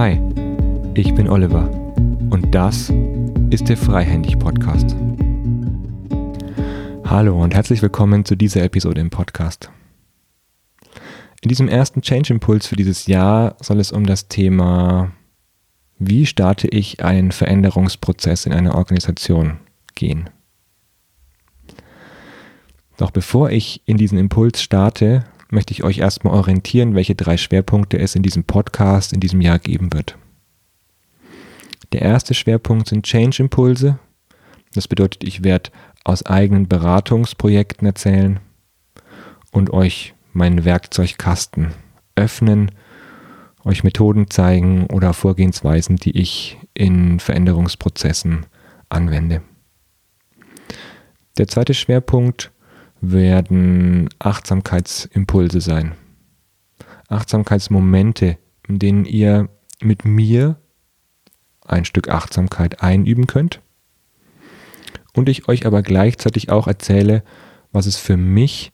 Hi, ich bin Oliver und das ist der Freihändig Podcast. Hallo und herzlich willkommen zu dieser Episode im Podcast. In diesem ersten Change Impuls für dieses Jahr soll es um das Thema, wie starte ich einen Veränderungsprozess in einer Organisation gehen. Doch bevor ich in diesen Impuls starte, möchte ich euch erstmal orientieren, welche drei Schwerpunkte es in diesem Podcast in diesem Jahr geben wird. Der erste Schwerpunkt sind Change-Impulse. Das bedeutet, ich werde aus eigenen Beratungsprojekten erzählen und euch meinen Werkzeugkasten öffnen, euch Methoden zeigen oder Vorgehensweisen, die ich in Veränderungsprozessen anwende. Der zweite Schwerpunkt werden Achtsamkeitsimpulse sein. Achtsamkeitsmomente, in denen ihr mit mir ein Stück Achtsamkeit einüben könnt. Und ich euch aber gleichzeitig auch erzähle, was es für mich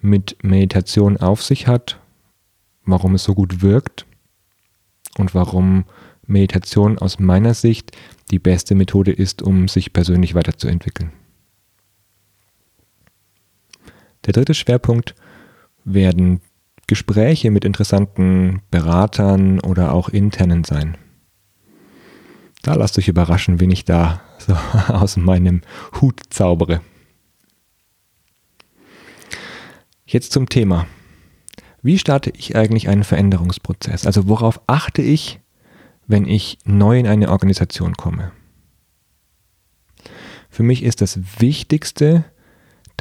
mit Meditation auf sich hat, warum es so gut wirkt und warum Meditation aus meiner Sicht die beste Methode ist, um sich persönlich weiterzuentwickeln. Der dritte Schwerpunkt werden Gespräche mit interessanten Beratern oder auch internen sein. Da lasst euch überraschen, wen ich da so aus meinem Hut zaubere. Jetzt zum Thema. Wie starte ich eigentlich einen Veränderungsprozess? Also worauf achte ich, wenn ich neu in eine Organisation komme? Für mich ist das Wichtigste,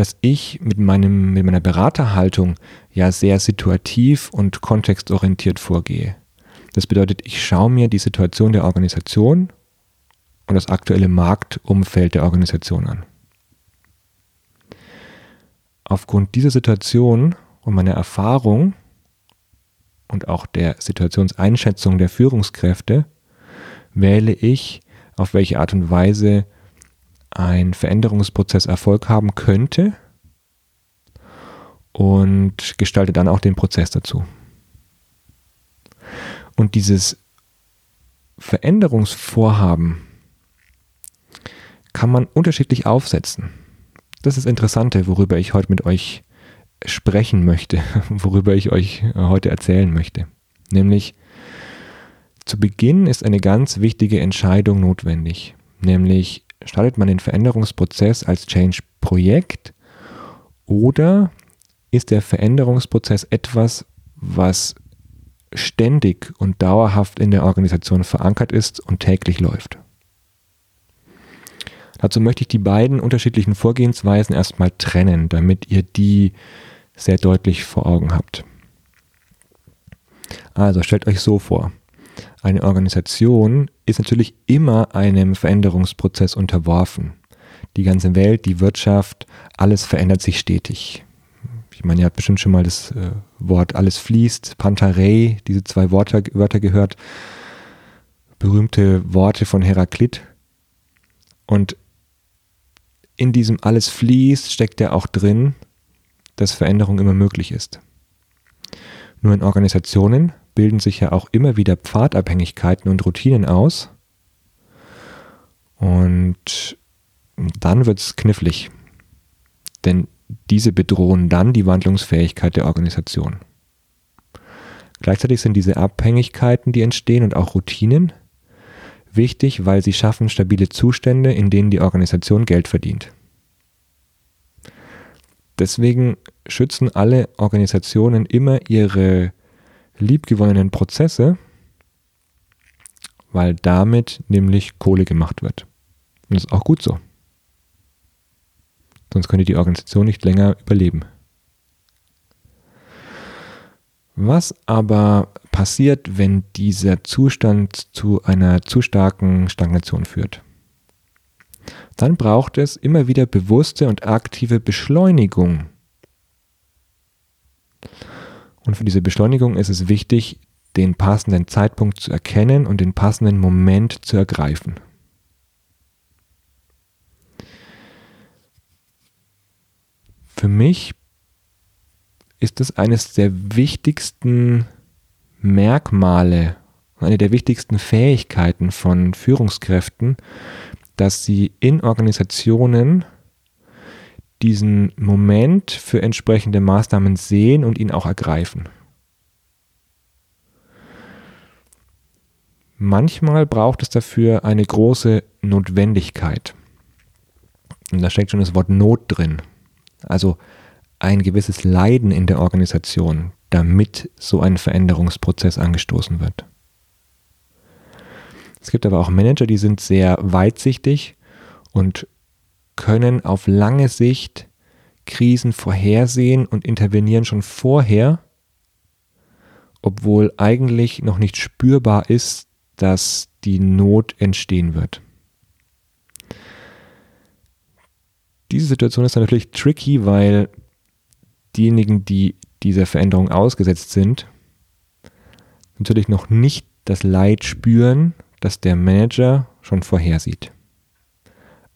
dass ich mit, meinem, mit meiner Beraterhaltung ja sehr situativ und kontextorientiert vorgehe. Das bedeutet, ich schaue mir die Situation der Organisation und das aktuelle Marktumfeld der Organisation an. Aufgrund dieser Situation und meiner Erfahrung und auch der Situationseinschätzung der Führungskräfte wähle ich, auf welche Art und Weise ein Veränderungsprozess Erfolg haben könnte und gestalte dann auch den Prozess dazu. Und dieses Veränderungsvorhaben kann man unterschiedlich aufsetzen. Das ist das Interessante, worüber ich heute mit euch sprechen möchte, worüber ich euch heute erzählen möchte. Nämlich, zu Beginn ist eine ganz wichtige Entscheidung notwendig, nämlich startet man den Veränderungsprozess als Change-Projekt oder ist der Veränderungsprozess etwas, was ständig und dauerhaft in der Organisation verankert ist und täglich läuft. Dazu möchte ich die beiden unterschiedlichen Vorgehensweisen erstmal trennen, damit ihr die sehr deutlich vor Augen habt. Also stellt euch so vor. Eine Organisation ist natürlich immer einem Veränderungsprozess unterworfen. Die ganze Welt, die Wirtschaft, alles verändert sich stetig. Ich meine, ihr habt bestimmt schon mal das äh, Wort alles fließt, Pantarei, diese zwei Wörter, Wörter gehört. Berühmte Worte von Heraklit. Und in diesem alles fließt steckt ja auch drin, dass Veränderung immer möglich ist. Nur in Organisationen bilden sich ja auch immer wieder Pfadabhängigkeiten und Routinen aus. Und dann wird es knifflig. Denn diese bedrohen dann die Wandlungsfähigkeit der Organisation. Gleichzeitig sind diese Abhängigkeiten, die entstehen und auch Routinen, wichtig, weil sie schaffen stabile Zustände, in denen die Organisation Geld verdient. Deswegen schützen alle Organisationen immer ihre liebgewonnenen Prozesse, weil damit nämlich Kohle gemacht wird. Und das ist auch gut so. Sonst könnte die Organisation nicht länger überleben. Was aber passiert, wenn dieser Zustand zu einer zu starken Stagnation führt? Dann braucht es immer wieder bewusste und aktive Beschleunigung und für diese Beschleunigung ist es wichtig, den passenden Zeitpunkt zu erkennen und den passenden Moment zu ergreifen. Für mich ist es eines der wichtigsten Merkmale eine der wichtigsten Fähigkeiten von Führungskräften, dass sie in Organisationen diesen Moment für entsprechende Maßnahmen sehen und ihn auch ergreifen. Manchmal braucht es dafür eine große Notwendigkeit. Und da steckt schon das Wort Not drin. Also ein gewisses Leiden in der Organisation, damit so ein Veränderungsprozess angestoßen wird. Es gibt aber auch Manager, die sind sehr weitsichtig und können auf lange Sicht Krisen vorhersehen und intervenieren schon vorher, obwohl eigentlich noch nicht spürbar ist, dass die Not entstehen wird. Diese Situation ist natürlich tricky, weil diejenigen, die dieser Veränderung ausgesetzt sind, natürlich noch nicht das Leid spüren, das der Manager schon vorhersieht.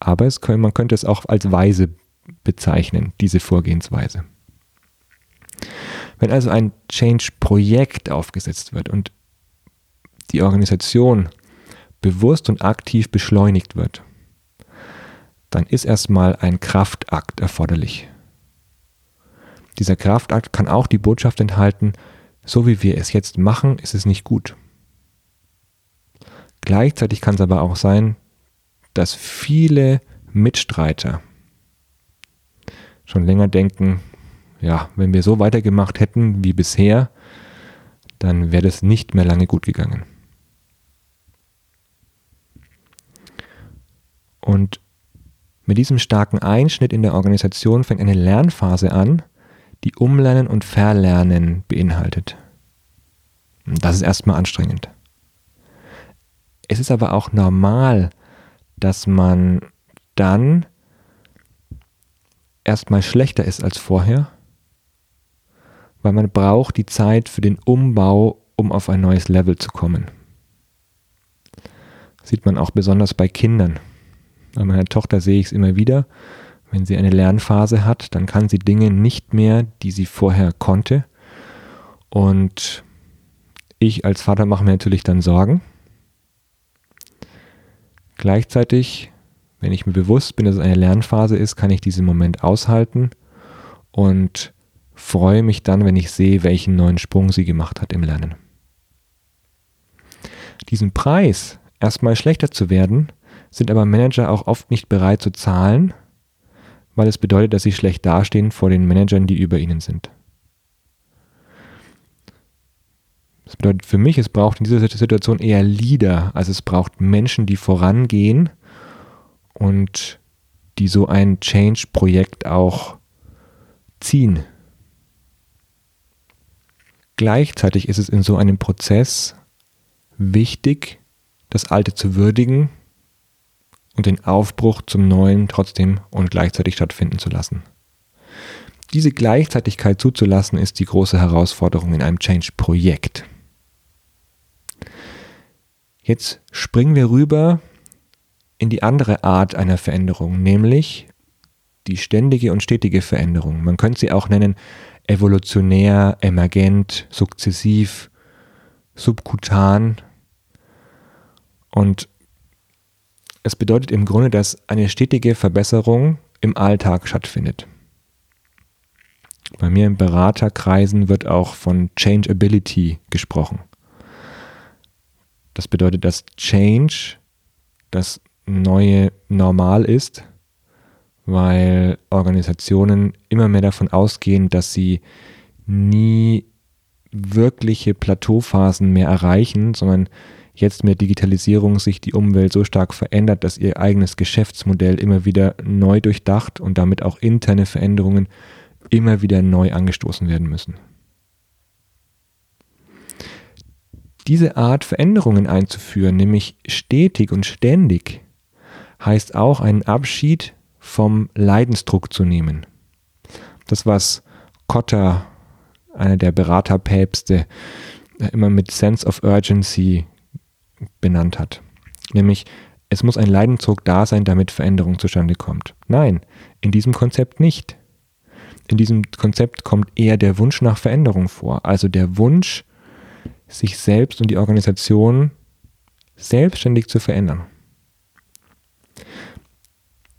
Aber können, man könnte es auch als weise bezeichnen, diese Vorgehensweise. Wenn also ein Change-Projekt aufgesetzt wird und die Organisation bewusst und aktiv beschleunigt wird, dann ist erstmal ein Kraftakt erforderlich. Dieser Kraftakt kann auch die Botschaft enthalten, so wie wir es jetzt machen, ist es nicht gut. Gleichzeitig kann es aber auch sein, dass viele Mitstreiter schon länger denken, ja, wenn wir so weitergemacht hätten wie bisher, dann wäre das nicht mehr lange gut gegangen. Und mit diesem starken Einschnitt in der Organisation fängt eine Lernphase an, die Umlernen und Verlernen beinhaltet. Das ist erstmal anstrengend. Es ist aber auch normal, dass man dann erstmal schlechter ist als vorher, weil man braucht die Zeit für den Umbau, um auf ein neues Level zu kommen. sieht man auch besonders bei Kindern. Bei meiner Tochter sehe ich es immer wieder. Wenn sie eine Lernphase hat, dann kann sie Dinge nicht mehr, die sie vorher konnte. Und ich als Vater mache mir natürlich dann Sorgen. Gleichzeitig, wenn ich mir bewusst bin, dass es eine Lernphase ist, kann ich diesen Moment aushalten und freue mich dann, wenn ich sehe, welchen neuen Sprung sie gemacht hat im Lernen. Diesen Preis, erstmal schlechter zu werden, sind aber Manager auch oft nicht bereit zu zahlen, weil es bedeutet, dass sie schlecht dastehen vor den Managern, die über ihnen sind. Das bedeutet für mich, es braucht in dieser Situation eher Leader, also es braucht Menschen, die vorangehen und die so ein Change-Projekt auch ziehen. Gleichzeitig ist es in so einem Prozess wichtig, das Alte zu würdigen und den Aufbruch zum Neuen trotzdem und gleichzeitig stattfinden zu lassen. Diese Gleichzeitigkeit zuzulassen, ist die große Herausforderung in einem Change-Projekt. Jetzt springen wir rüber in die andere Art einer Veränderung, nämlich die ständige und stetige Veränderung. Man könnte sie auch nennen evolutionär, emergent, sukzessiv, subkutan. Und es bedeutet im Grunde, dass eine stetige Verbesserung im Alltag stattfindet. Bei mir in Beraterkreisen wird auch von Changeability gesprochen. Das bedeutet, dass Change das neue Normal ist, weil Organisationen immer mehr davon ausgehen, dass sie nie wirkliche Plateauphasen mehr erreichen, sondern jetzt mit Digitalisierung sich die Umwelt so stark verändert, dass ihr eigenes Geschäftsmodell immer wieder neu durchdacht und damit auch interne Veränderungen immer wieder neu angestoßen werden müssen. Diese Art Veränderungen einzuführen, nämlich stetig und ständig, heißt auch einen Abschied vom Leidensdruck zu nehmen. Das, was Cotter, einer der Beraterpäpste, immer mit Sense of Urgency benannt hat. Nämlich, es muss ein Leidensdruck da sein, damit Veränderung zustande kommt. Nein, in diesem Konzept nicht. In diesem Konzept kommt eher der Wunsch nach Veränderung vor. Also der Wunsch, sich selbst und die Organisation selbstständig zu verändern.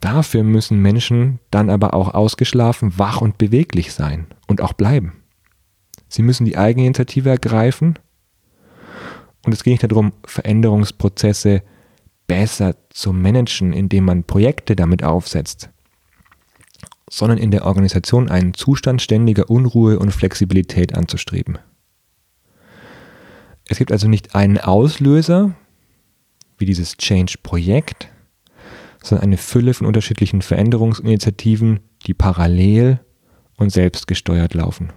Dafür müssen Menschen dann aber auch ausgeschlafen, wach und beweglich sein und auch bleiben. Sie müssen die Eigeninitiative ergreifen und es geht nicht darum, Veränderungsprozesse besser zu managen, indem man Projekte damit aufsetzt, sondern in der Organisation einen Zustand ständiger Unruhe und Flexibilität anzustreben. Es gibt also nicht einen Auslöser, wie dieses Change-Projekt, sondern eine Fülle von unterschiedlichen Veränderungsinitiativen, die parallel und selbstgesteuert laufen.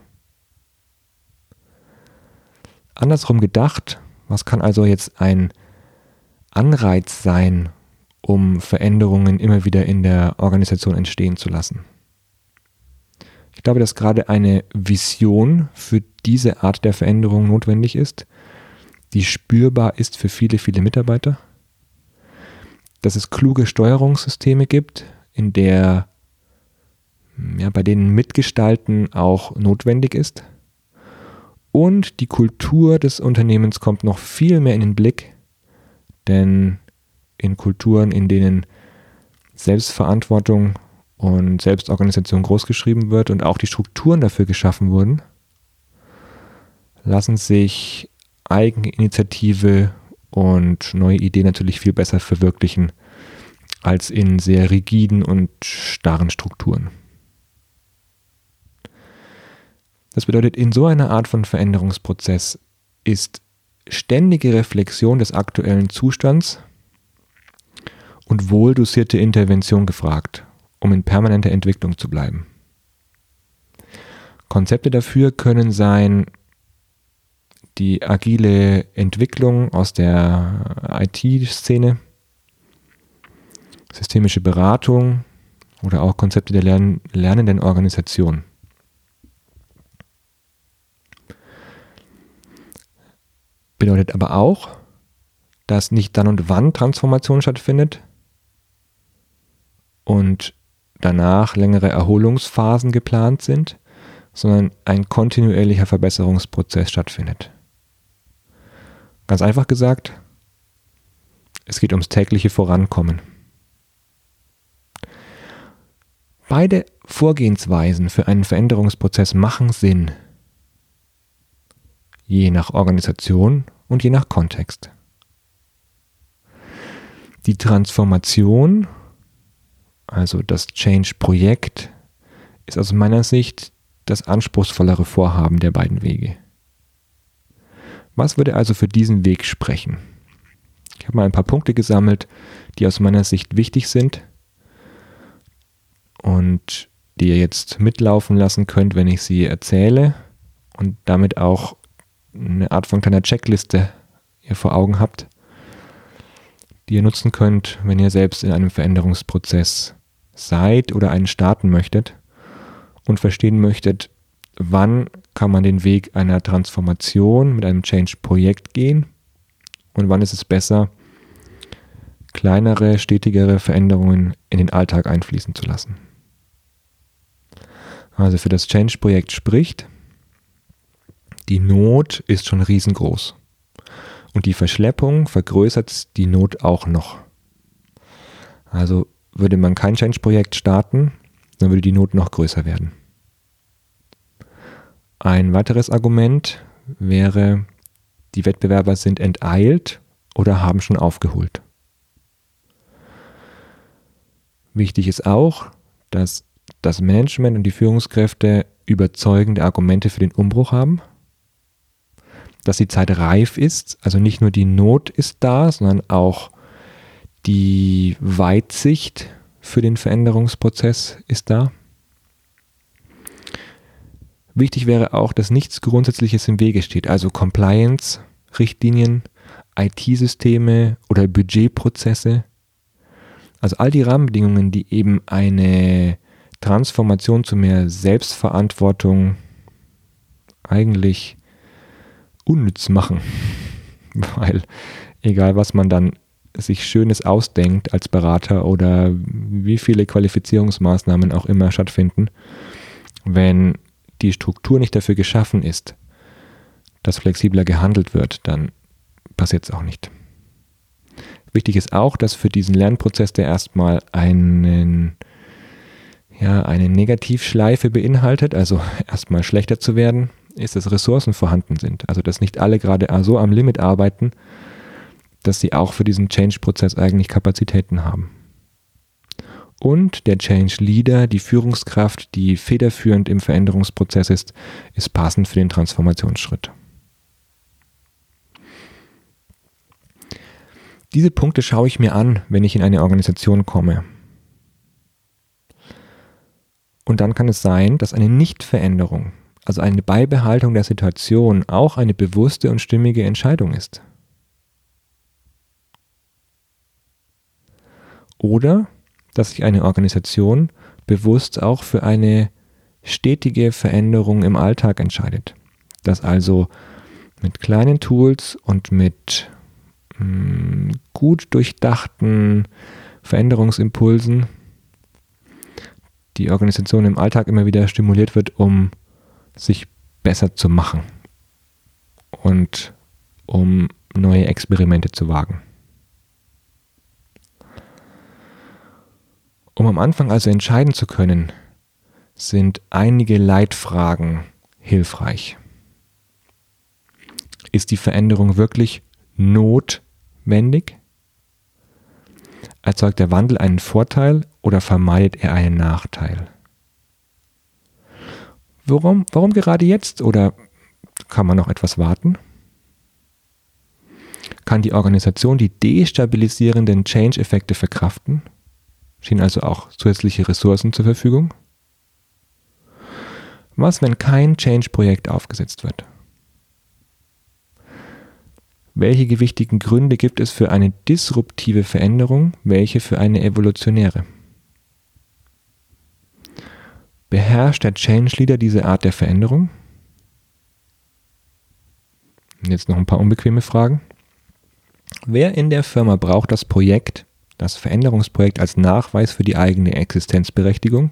Andersrum gedacht, was kann also jetzt ein Anreiz sein, um Veränderungen immer wieder in der Organisation entstehen zu lassen? Ich glaube, dass gerade eine Vision für diese Art der Veränderung notwendig ist, die spürbar ist für viele, viele Mitarbeiter. Dass es kluge Steuerungssysteme gibt, in der ja, bei denen Mitgestalten auch notwendig ist. Und die Kultur des Unternehmens kommt noch viel mehr in den Blick, denn in Kulturen, in denen Selbstverantwortung und Selbstorganisation großgeschrieben wird und auch die Strukturen dafür geschaffen wurden, lassen sich Eigeninitiative und neue Ideen natürlich viel besser verwirklichen als in sehr rigiden und starren Strukturen. Das bedeutet, in so einer Art von Veränderungsprozess ist ständige Reflexion des aktuellen Zustands und wohldosierte Intervention gefragt, um in permanenter Entwicklung zu bleiben. Konzepte dafür können sein die agile Entwicklung aus der IT-Szene, systemische Beratung oder auch Konzepte der lern lernenden Organisation. Bedeutet aber auch, dass nicht dann und wann Transformation stattfindet und danach längere Erholungsphasen geplant sind, sondern ein kontinuierlicher Verbesserungsprozess stattfindet. Ganz einfach gesagt, es geht ums tägliche Vorankommen. Beide Vorgehensweisen für einen Veränderungsprozess machen Sinn, je nach Organisation und je nach Kontext. Die Transformation, also das Change-Projekt, ist aus meiner Sicht das anspruchsvollere Vorhaben der beiden Wege. Was würde also für diesen Weg sprechen? Ich habe mal ein paar Punkte gesammelt, die aus meiner Sicht wichtig sind und die ihr jetzt mitlaufen lassen könnt, wenn ich sie erzähle und damit auch eine Art von kleiner Checkliste ihr vor Augen habt, die ihr nutzen könnt, wenn ihr selbst in einem Veränderungsprozess seid oder einen starten möchtet und verstehen möchtet, wann kann man den Weg einer Transformation mit einem Change-Projekt gehen und wann ist es besser, kleinere, stetigere Veränderungen in den Alltag einfließen zu lassen. Also für das Change-Projekt spricht, die Not ist schon riesengroß. Und die Verschleppung vergrößert die Not auch noch. Also würde man kein Change-Projekt starten, dann würde die Not noch größer werden. Ein weiteres Argument wäre, die Wettbewerber sind enteilt oder haben schon aufgeholt. Wichtig ist auch, dass das Management und die Führungskräfte überzeugende Argumente für den Umbruch haben, dass die Zeit reif ist, also nicht nur die Not ist da, sondern auch die Weitsicht für den Veränderungsprozess ist da. Wichtig wäre auch, dass nichts Grundsätzliches im Wege steht, also Compliance, Richtlinien, IT-Systeme oder Budgetprozesse. Also all die Rahmenbedingungen, die eben eine Transformation zu mehr Selbstverantwortung eigentlich unnütz machen. Weil egal was man dann sich Schönes ausdenkt als Berater oder wie viele Qualifizierungsmaßnahmen auch immer stattfinden, wenn die Struktur nicht dafür geschaffen ist, dass flexibler gehandelt wird, dann passiert es auch nicht. Wichtig ist auch, dass für diesen Lernprozess, der erstmal einen, ja, eine Negativschleife beinhaltet, also erstmal schlechter zu werden, ist, dass Ressourcen vorhanden sind. Also dass nicht alle gerade so am Limit arbeiten, dass sie auch für diesen Change-Prozess eigentlich Kapazitäten haben. Und der Change Leader, die Führungskraft, die federführend im Veränderungsprozess ist, ist passend für den Transformationsschritt. Diese Punkte schaue ich mir an, wenn ich in eine Organisation komme. Und dann kann es sein, dass eine Nichtveränderung, also eine Beibehaltung der Situation, auch eine bewusste und stimmige Entscheidung ist. Oder dass sich eine Organisation bewusst auch für eine stetige Veränderung im Alltag entscheidet. Dass also mit kleinen Tools und mit mh, hm, gut durchdachten Veränderungsimpulsen die Organisation im Alltag immer wieder stimuliert wird, um sich besser zu machen und um neue Experimente zu wagen. Um am Anfang also entscheiden zu können, sind einige Leitfragen hilfreich. Ist die Veränderung wirklich notwendig? Erzeugt der Wandel einen Vorteil oder vermeidet er einen Nachteil? Warum, warum gerade jetzt oder kann man noch etwas warten? Kann die Organisation die destabilisierenden Change-Effekte verkraften? Stehen also auch zusätzliche Ressourcen zur Verfügung? Was, wenn kein Change-Projekt aufgesetzt wird? Welche gewichtigen Gründe gibt es für eine disruptive Veränderung, welche für eine evolutionäre? Beherrscht der Change Leader diese Art der Veränderung? Jetzt noch ein paar unbequeme Fragen. Wer in der Firma braucht das Projekt, das Veränderungsprojekt als Nachweis für die eigene Existenzberechtigung?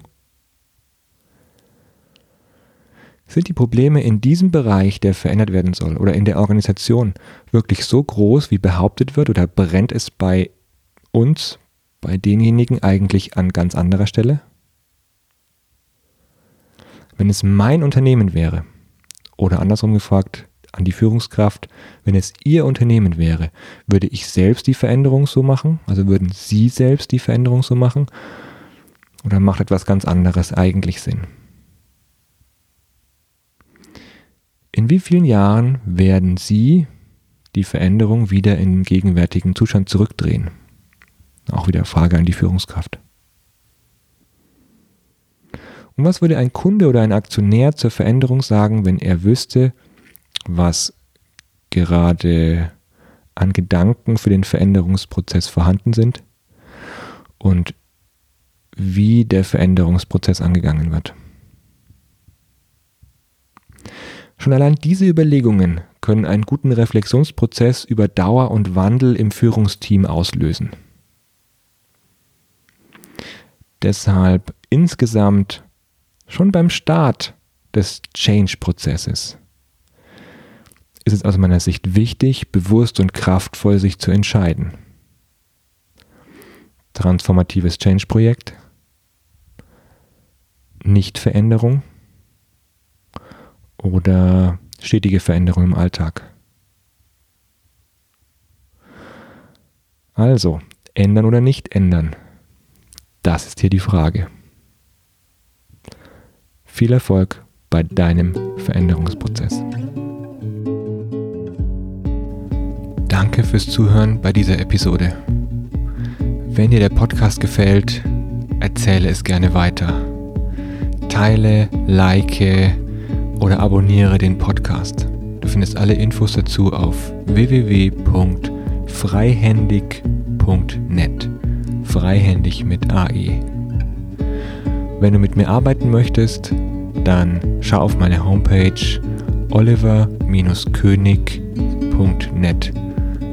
Sind die Probleme in diesem Bereich, der verändert werden soll, oder in der Organisation wirklich so groß, wie behauptet wird, oder brennt es bei uns, bei denjenigen eigentlich an ganz anderer Stelle? Wenn es mein Unternehmen wäre, oder andersrum gefragt, an die Führungskraft, wenn es Ihr Unternehmen wäre, würde ich selbst die Veränderung so machen? Also würden Sie selbst die Veränderung so machen? Oder macht etwas ganz anderes eigentlich Sinn? In wie vielen Jahren werden Sie die Veränderung wieder in den gegenwärtigen Zustand zurückdrehen? Auch wieder Frage an die Führungskraft. Und was würde ein Kunde oder ein Aktionär zur Veränderung sagen, wenn er wüsste, was gerade an Gedanken für den Veränderungsprozess vorhanden sind und wie der Veränderungsprozess angegangen wird. Schon allein diese Überlegungen können einen guten Reflexionsprozess über Dauer und Wandel im Führungsteam auslösen. Deshalb insgesamt schon beim Start des Change-Prozesses ist es aus meiner Sicht wichtig, bewusst und kraftvoll sich zu entscheiden. Transformatives Change-Projekt, Nicht-Veränderung oder stetige Veränderung im Alltag. Also, ändern oder nicht ändern? Das ist hier die Frage. Viel Erfolg bei deinem Veränderungsprozess. Danke fürs Zuhören bei dieser Episode. Wenn dir der Podcast gefällt, erzähle es gerne weiter. Teile, like oder abonniere den Podcast. Du findest alle Infos dazu auf www.freihändig.net. Freihändig mit AE. Wenn du mit mir arbeiten möchtest, dann schau auf meine Homepage oliver-könig.net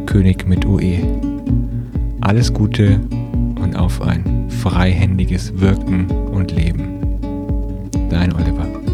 König mit UE. Alles Gute und auf ein freihändiges Wirken und Leben. Dein Oliver.